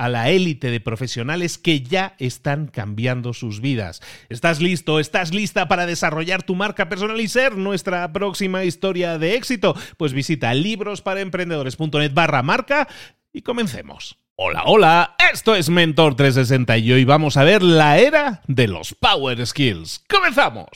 a la élite de profesionales que ya están cambiando sus vidas. ¿Estás listo? ¿Estás lista para desarrollar tu marca personal y ser nuestra próxima historia de éxito? Pues visita librosparaemprendedores.net barra marca y comencemos. Hola, hola, esto es Mentor 360 y hoy vamos a ver la era de los Power Skills. ¡Comenzamos!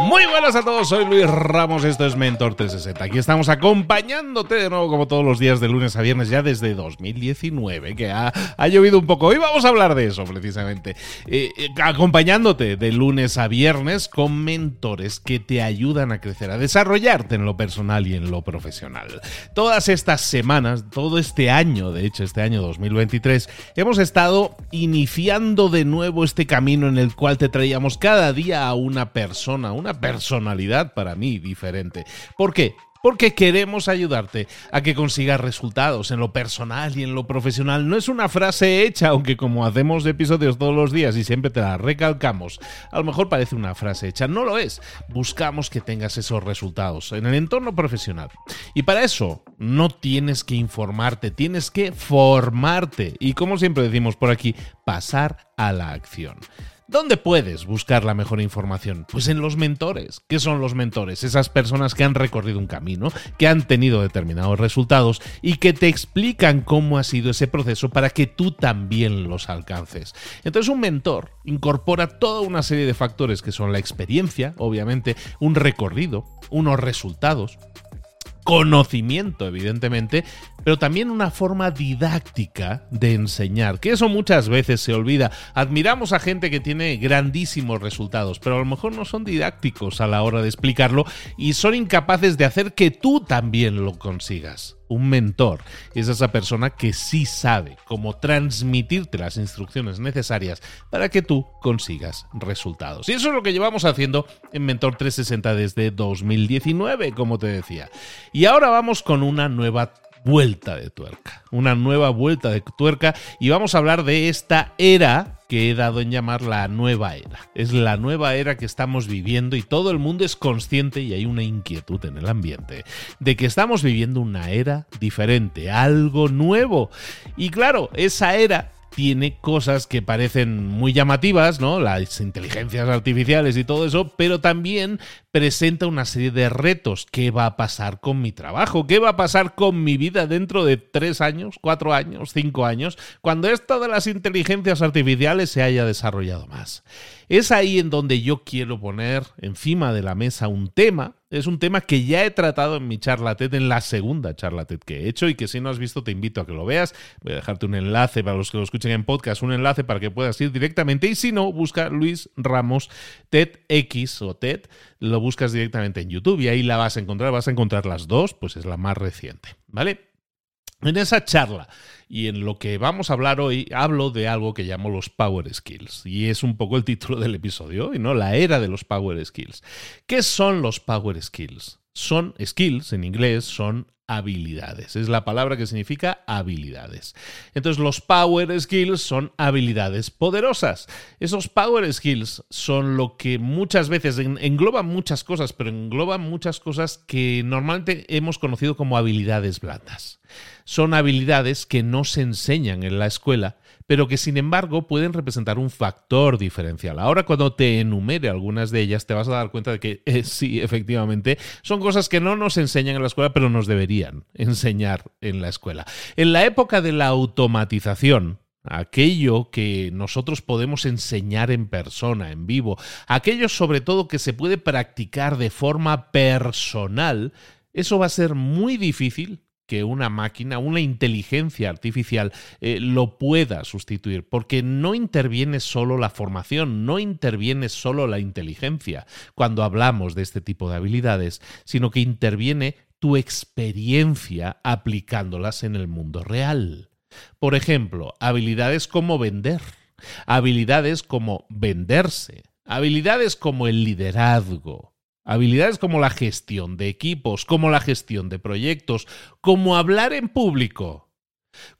Muy buenas a todos, soy Luis Ramos, esto es Mentor 360. Aquí estamos acompañándote de nuevo como todos los días de lunes a viernes ya desde 2019, que ha, llovido un poco. Hoy vamos a hablar de eso precisamente. Eh, eh, acompañándote de lunes a viernes con mentores que te ayudan a crecer, a desarrollarte en lo personal y en lo profesional. Todas estas semanas, todo este año, de hecho este año 2023, hemos estado iniciando de nuevo este camino en el cual te traíamos cada día a una persona, una personalidad para mí diferente. ¿Por qué? Porque queremos ayudarte a que consigas resultados en lo personal y en lo profesional. No es una frase hecha, aunque como hacemos episodios todos los días y siempre te la recalcamos, a lo mejor parece una frase hecha. No lo es. Buscamos que tengas esos resultados en el entorno profesional. Y para eso no tienes que informarte, tienes que formarte. Y como siempre decimos por aquí, pasar a la acción. ¿Dónde puedes buscar la mejor información? Pues en los mentores. ¿Qué son los mentores? Esas personas que han recorrido un camino, que han tenido determinados resultados y que te explican cómo ha sido ese proceso para que tú también los alcances. Entonces un mentor incorpora toda una serie de factores que son la experiencia, obviamente, un recorrido, unos resultados, conocimiento, evidentemente, pero también una forma didáctica de enseñar, que eso muchas veces se olvida. Admiramos a gente que tiene grandísimos resultados, pero a lo mejor no son didácticos a la hora de explicarlo y son incapaces de hacer que tú también lo consigas un mentor es esa persona que sí sabe cómo transmitirte las instrucciones necesarias para que tú consigas resultados. Y eso es lo que llevamos haciendo en Mentor 360 desde 2019, como te decía. Y ahora vamos con una nueva vuelta de tuerca, una nueva vuelta de tuerca y vamos a hablar de esta era que he dado en llamar la nueva era. Es la nueva era que estamos viviendo y todo el mundo es consciente y hay una inquietud en el ambiente de que estamos viviendo una era diferente, algo nuevo. Y claro, esa era tiene cosas que parecen muy llamativas, ¿no? Las inteligencias artificiales y todo eso, pero también presenta una serie de retos. ¿Qué va a pasar con mi trabajo? ¿Qué va a pasar con mi vida dentro de tres años, cuatro años, cinco años, cuando esto de las inteligencias artificiales se haya desarrollado más? Es ahí en donde yo quiero poner encima de la mesa un tema. Es un tema que ya he tratado en mi charla TED, en la segunda charla TED que he hecho y que si no has visto te invito a que lo veas. Voy a dejarte un enlace para los que lo escuchen en podcast, un enlace para que puedas ir directamente y si no, busca Luis Ramos TEDx o TED, lo buscas directamente en YouTube y ahí la vas a encontrar, vas a encontrar las dos, pues es la más reciente, ¿vale? En esa charla Y en lo que vamos a hablar hoy hablo de algo que llamo los Power Skills. Y es un poco el título del episodio hoy, ¿no? La era de los Power Skills. ¿Qué son los Power Skills? Son skills, en inglés, son habilidades. Es la palabra que significa habilidades. Entonces los power skills son habilidades poderosas. Esos power skills son lo que muchas veces engloban muchas cosas, pero engloban muchas cosas que normalmente hemos conocido como habilidades blandas. Son habilidades que no se enseñan en la escuela pero que sin embargo pueden representar un factor diferencial. Ahora cuando te enumere algunas de ellas te vas a dar cuenta de que eh, sí, efectivamente, son cosas que no nos enseñan en la escuela, pero nos deberían enseñar en la escuela. En la época de la automatización, aquello que nosotros podemos enseñar en persona, en vivo, aquello sobre todo que se puede practicar de forma personal, eso va a ser muy difícil que una máquina, una inteligencia artificial eh, lo pueda sustituir, porque no interviene solo la formación, no interviene solo la inteligencia cuando hablamos de este tipo de habilidades, sino que interviene tu experiencia aplicándolas en el mundo real. Por ejemplo, habilidades como vender, habilidades como venderse, habilidades como el liderazgo, Habilidades como la gestión de equipos, como la gestión de proyectos, como hablar en público,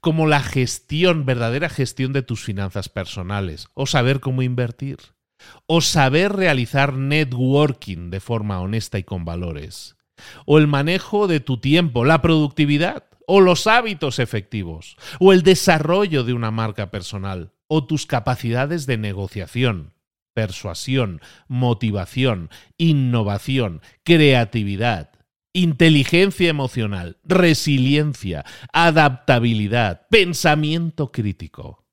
como la gestión, verdadera gestión de tus finanzas personales, o saber cómo invertir, o saber realizar networking de forma honesta y con valores, o el manejo de tu tiempo, la productividad, o los hábitos efectivos, o el desarrollo de una marca personal, o tus capacidades de negociación persuasión, motivación, innovación, creatividad, inteligencia emocional, resiliencia, adaptabilidad, pensamiento crítico.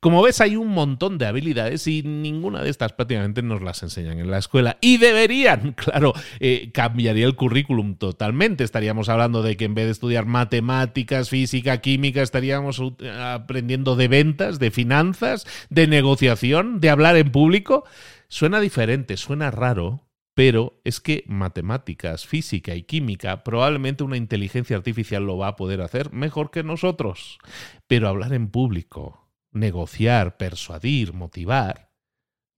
Como ves, hay un montón de habilidades y ninguna de estas prácticamente nos las enseñan en la escuela. Y deberían, claro, eh, cambiaría el currículum totalmente. Estaríamos hablando de que en vez de estudiar matemáticas, física, química, estaríamos aprendiendo de ventas, de finanzas, de negociación, de hablar en público. Suena diferente, suena raro, pero es que matemáticas, física y química, probablemente una inteligencia artificial lo va a poder hacer mejor que nosotros. Pero hablar en público, negociar, persuadir, motivar,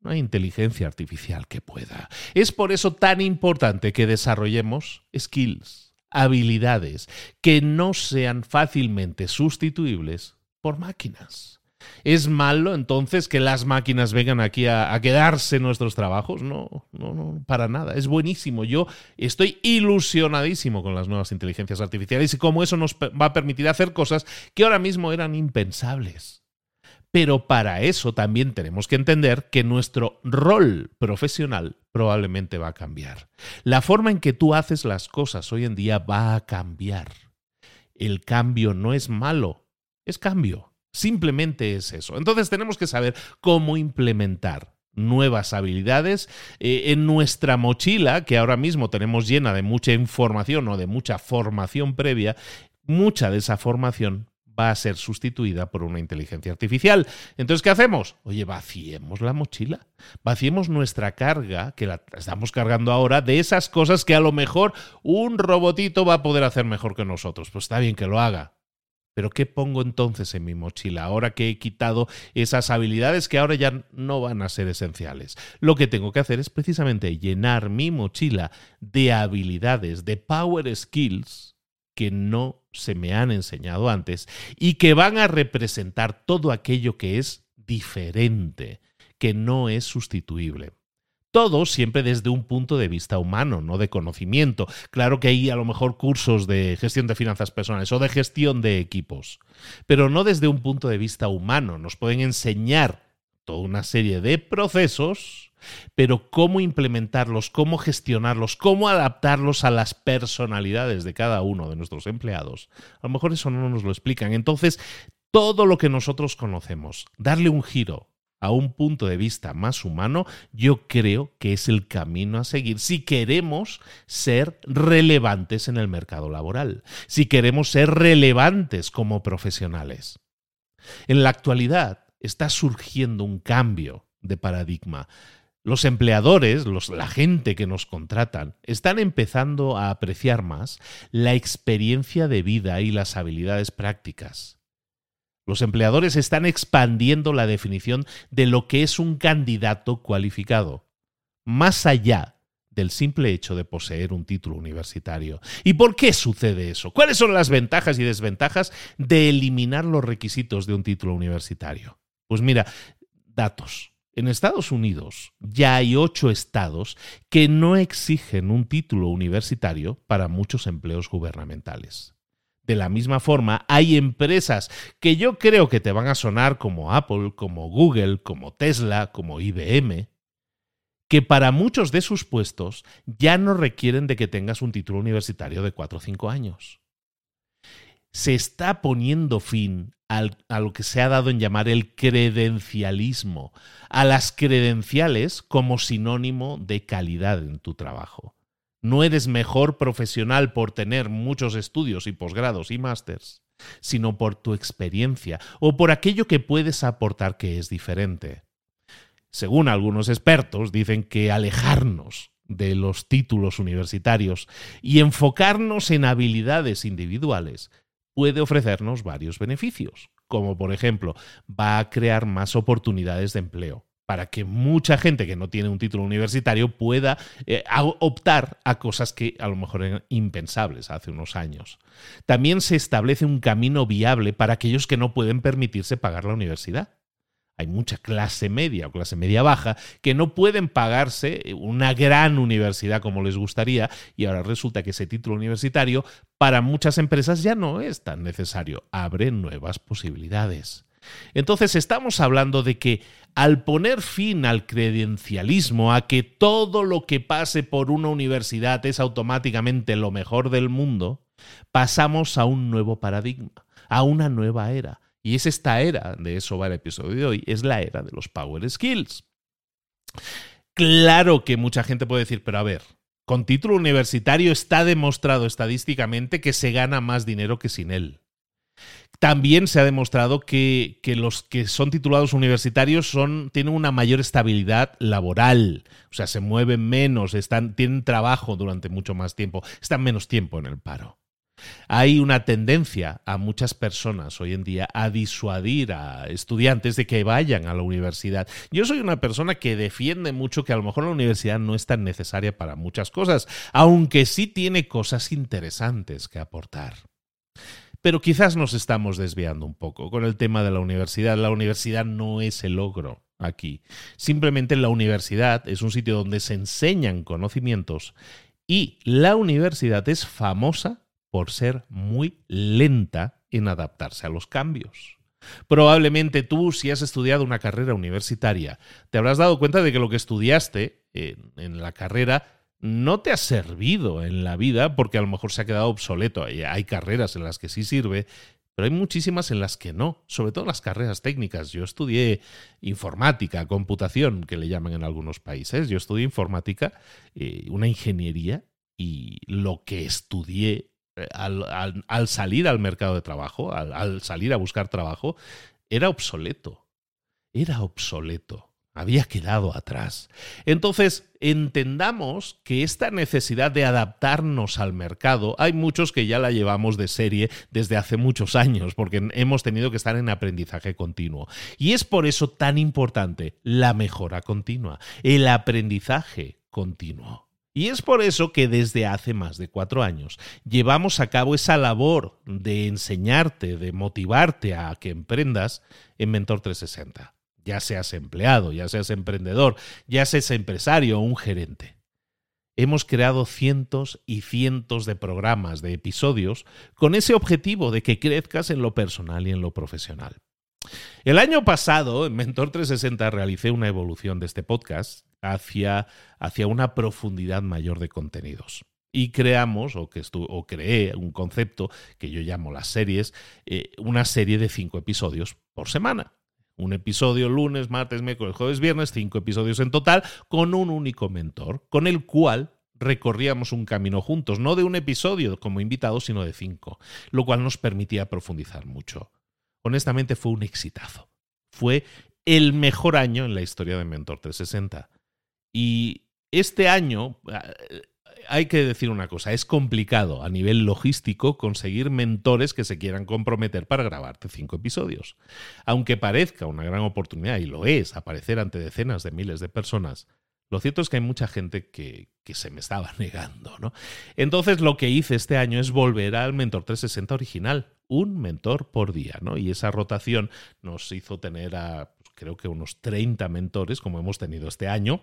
no hay inteligencia artificial que pueda. Es por eso tan importante que desarrollemos skills, habilidades que no sean fácilmente sustituibles por máquinas. ¿Es malo entonces que las máquinas vengan aquí a, quedarse en nuestros trabajos? No, no, no, para nada. Es buenísimo. Yo estoy ilusionadísimo con las nuevas inteligencias artificiales y cómo eso nos va a permitir hacer cosas que ahora mismo eran impensables. Pero para eso también tenemos que entender que nuestro rol profesional probablemente va a cambiar. La forma en que tú haces las cosas hoy en día va a cambiar. El cambio no es malo, es cambio. Simplemente es eso. Entonces tenemos que saber cómo implementar nuevas habilidades eh, en nuestra mochila, que ahora mismo tenemos llena de mucha información o de mucha formación previa, mucha de esa formación va a ser sustituida por una inteligencia artificial. Entonces, ¿qué hacemos? Oye, vaciemos la mochila, vaciemos nuestra carga, que la estamos cargando ahora, de esas cosas que a lo mejor un robotito va a poder hacer mejor que nosotros. Pues está bien que lo haga. Pero ¿qué pongo entonces en mi mochila ahora que he quitado esas habilidades que ahora ya no van a ser esenciales? Lo que tengo que hacer es precisamente llenar mi mochila de habilidades, de power skills, que no se me han enseñado antes y que van a representar todo aquello que es diferente, que no es sustituible. Todo siempre desde un punto de vista humano, no de conocimiento. Claro que hay a lo mejor cursos de gestión de finanzas personales o de gestión de equipos, pero no desde un punto de vista humano. Nos pueden enseñar toda una serie de procesos pero cómo implementarlos, cómo gestionarlos, cómo adaptarlos a las personalidades de cada uno de nuestros empleados, a lo mejor eso no nos lo explican. Entonces, todo lo que nosotros conocemos, darle un giro a un punto de vista más humano, yo creo que es el camino a seguir si queremos ser relevantes en el mercado laboral, si queremos ser relevantes como profesionales. En la actualidad está surgiendo un cambio de paradigma. Los empleadores, la gente que nos contratan, están empezando a apreciar más la experiencia de vida y las habilidades prácticas. Los empleadores están expandiendo la definición de lo que es un candidato cualificado, más allá del simple hecho de poseer un título universitario. ¿Y por qué sucede eso? ¿Cuáles son las ventajas y desventajas de eliminar los requisitos de un título universitario? Pues mira, datos. En Estados Unidos ya hay ocho estados que no exigen un título universitario para muchos empleos gubernamentales. De la misma forma, hay empresas que yo creo que te van a sonar como Apple, como Google, como Tesla, como IBM, que para muchos de sus puestos ya no requieren de que tengas un título universitario de 4 o 5 años. Se está poniendo fin a lo que se ha dado en llamar el credencialismo, a las credenciales como sinónimo de calidad en tu trabajo. No eres mejor profesional por tener muchos estudios y posgrados y másters, sino por tu experiencia o por aquello que puedes aportar que es diferente. Según algunos expertos, dicen que alejarnos de los títulos universitarios y enfocarnos en habilidades individuales puede ofrecernos varios beneficios, como por ejemplo va a crear más oportunidades de empleo para que mucha gente que no tiene un título universitario pueda eh, optar a cosas que a lo mejor eran impensables hace unos años. También se establece un camino viable para aquellos que no pueden permitirse pagar la universidad hay mucha clase media o clase media baja que no pueden pagarse una gran universidad como les gustaría y ahora resulta que ese título universitario para muchas empresas ya no es tan necesario, abre nuevas posibilidades. Entonces estamos hablando de que al poner fin al credencialismo, a que todo lo que pase por una universidad es automáticamente lo mejor del mundo, pasamos a un nuevo paradigma, a una nueva era, y es esta era, de eso va el episodio de hoy, es la era de los Power Skills. Claro que mucha gente puede decir, pero a ver, con título universitario está demostrado estadísticamente que se gana más dinero que sin él. También se ha demostrado que, que, los que son titulados universitarios son, tienen una mayor estabilidad laboral, o sea, se mueven menos, están, tienen trabajo durante mucho más tiempo, están menos tiempo en el paro. Hay una tendencia a muchas personas hoy en día a disuadir a estudiantes de que vayan a la universidad. Yo soy una persona que defiende mucho que a lo mejor la universidad no es tan necesaria para muchas cosas, aunque sí tiene cosas interesantes que aportar. Pero quizás nos estamos desviando un poco con el tema de la universidad. La universidad no es el logro aquí. Simplemente la universidad es un sitio donde se enseñan conocimientos y la universidad es famosa por ser muy lenta en adaptarse a los cambios. Probablemente tú, si has estudiado una carrera universitaria, te habrás dado cuenta de que lo que estudiaste en, la carrera no te ha servido en la vida porque a lo mejor se ha quedado obsoleto. Hay carreras en las que sí sirve, pero hay muchísimas en las que no, sobre todo las carreras técnicas. Yo estudié informática, computación, que le llaman en algunos países. Yo estudié informática, eh, una ingeniería, y lo que estudié al, salir al mercado de trabajo, al, salir a buscar trabajo, era obsoleto. Era obsoleto. Había quedado atrás. Entonces, entendamos que esta necesidad de adaptarnos al mercado, hay muchos que ya la llevamos de serie desde hace muchos años, porque hemos tenido que estar en aprendizaje continuo. Y es por eso tan importante la mejora continua, el aprendizaje continuo. Y es por eso que desde hace más de cuatro años llevamos a cabo esa labor de enseñarte, de motivarte a que emprendas en Mentor 360. Ya seas empleado, ya seas emprendedor, ya seas empresario o un gerente. Hemos creado cientos y cientos de programas, de episodios, con ese objetivo de que crezcas en lo personal y en lo profesional. El año pasado, en Mentor 360, realicé una evolución de este podcast hacia, hacia una profundidad mayor de contenidos. Y creamos, o, que o creé un concepto que yo llamo las series, eh, una serie de cinco episodios por semana. Un episodio lunes, martes, miércoles, jueves, viernes, cinco episodios en total, con un único mentor, con el cual recorríamos un camino juntos, no de un episodio como invitado, sino de cinco, lo cual nos permitía profundizar mucho. Honestamente fue un exitazo. Fue el mejor año en la historia de Mentor 360. Y este año, hay que decir una cosa, es complicado a nivel logístico conseguir mentores que se quieran comprometer para grabarte cinco episodios. Aunque parezca una gran oportunidad, y lo es, aparecer ante decenas de miles de personas, lo cierto es que hay mucha gente que, que, se me estaba negando, ¿no? Entonces lo que hice este año es volver al Mentor 360 original, un mentor por día, ¿no? Y esa rotación nos hizo tener a, pues, creo que unos 30 mentores, como hemos tenido este año,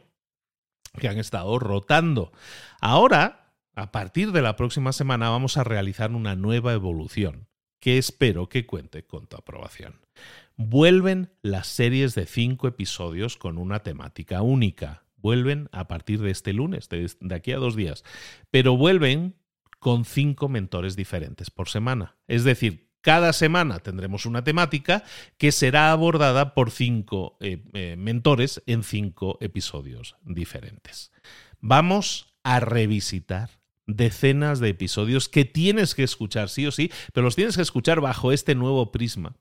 que han estado rotando. Ahora, a partir de la próxima semana, vamos a realizar una nueva evolución, que espero que cuente con tu aprobación. Vuelven las series de cinco episodios con una temática única vuelven a partir de este lunes, de, aquí a dos días, pero vuelven con cinco mentores diferentes por semana. Es decir, cada semana tendremos una temática que será abordada por cinco eh, eh, mentores en cinco episodios diferentes. Vamos a revisitar decenas de episodios que tienes que escuchar sí o sí, pero los tienes que escuchar bajo este nuevo prisma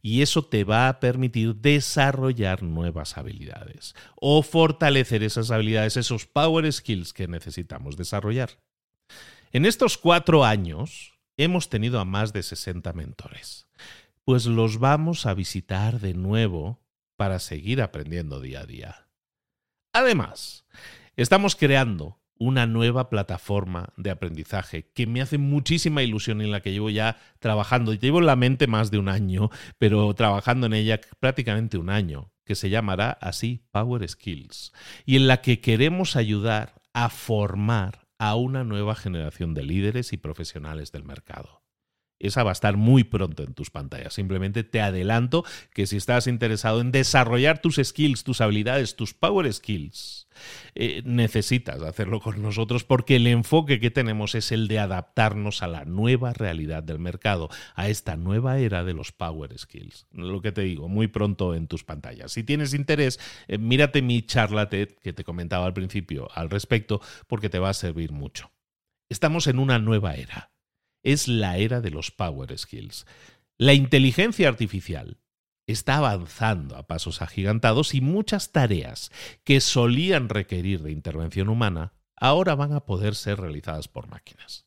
y eso te va a permitir desarrollar nuevas habilidades o fortalecer esas habilidades, esos power skills que necesitamos desarrollar. En estos cuatro años hemos tenido a más de 60 mentores, pues los vamos a visitar de nuevo para seguir aprendiendo día a día. Además, estamos creando una nueva plataforma de aprendizaje que me hace muchísima ilusión en la que llevo ya trabajando. Llevo en la mente más de un año, pero trabajando en ella prácticamente un año, que se llamará así Power Skills, y en la que queremos ayudar a formar a una nueva generación de líderes y profesionales del mercado. Esa va a estar muy pronto en tus pantallas. Simplemente te adelanto que si estás interesado en desarrollar tus skills, tus habilidades, tus power skills, eh, necesitas hacerlo con nosotros porque el enfoque que tenemos es el de adaptarnos a la nueva realidad del mercado, a esta nueva era de los power skills. Lo que te digo, muy pronto en tus pantallas. Si tienes interés, eh, mírate mi charla que te comentaba al principio al respecto porque te va a servir mucho. Estamos en una nueva era es la era de los Power Skills. La inteligencia artificial está avanzando a pasos agigantados y muchas tareas que solían requerir de intervención humana ahora van a poder ser realizadas por máquinas.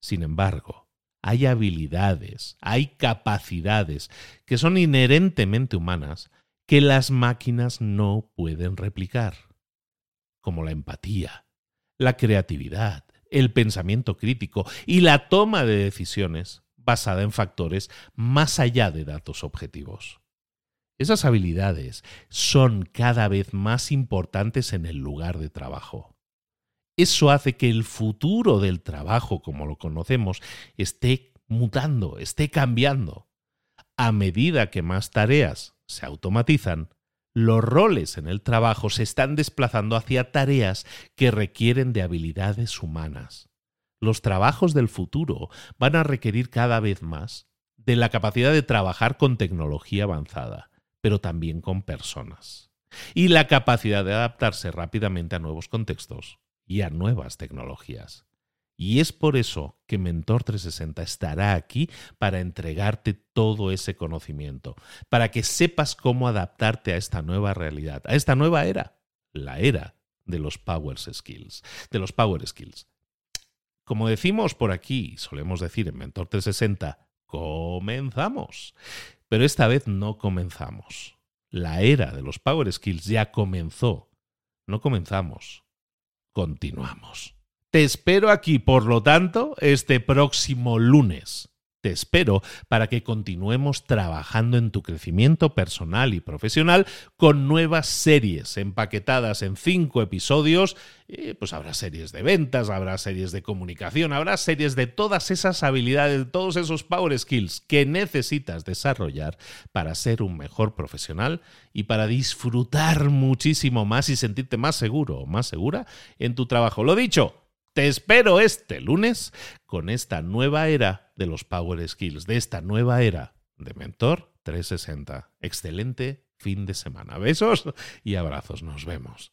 Sin embargo, hay habilidades, hay capacidades que son inherentemente humanas que las máquinas no pueden replicar, como la empatía, la creatividad, el pensamiento crítico y la toma de decisiones basada en factores más allá de datos objetivos. Esas habilidades son cada vez más importantes en el lugar de trabajo. Eso hace que el futuro del trabajo, como lo conocemos, esté mutando, esté cambiando. A medida que más tareas se automatizan, los roles en el trabajo se están desplazando hacia tareas que requieren de habilidades humanas. Los trabajos del futuro van a requerir cada vez más de la capacidad de trabajar con tecnología avanzada, pero también con personas, y la capacidad de adaptarse rápidamente a nuevos contextos y a nuevas tecnologías. Y es por eso que Mentor 360 estará aquí para entregarte todo ese conocimiento, para que sepas cómo adaptarte a esta nueva realidad, a esta nueva era, la era de los Power Skills, de los. Como decimos por aquí, solemos decir en Mentor 360, comenzamos. Pero esta vez no comenzamos. La era de los Power Skills ya comenzó. No comenzamos, continuamos. Te espero aquí, por lo tanto, este próximo lunes. Te espero para que continuemos trabajando en tu crecimiento personal y profesional con nuevas series empaquetadas en cinco episodios. pues habrá series de ventas, habrá series de comunicación, habrá series de todas esas habilidades, de todos esos power skills que necesitas desarrollar para ser un mejor profesional y para disfrutar muchísimo más y sentirte más seguro o más segura en tu trabajo. Lo dicho, te espero este lunes con esta nueva era de los Power Skills, de esta nueva era de Mentor 360. Excelente fin de semana. Besos y abrazos. Nos vemos.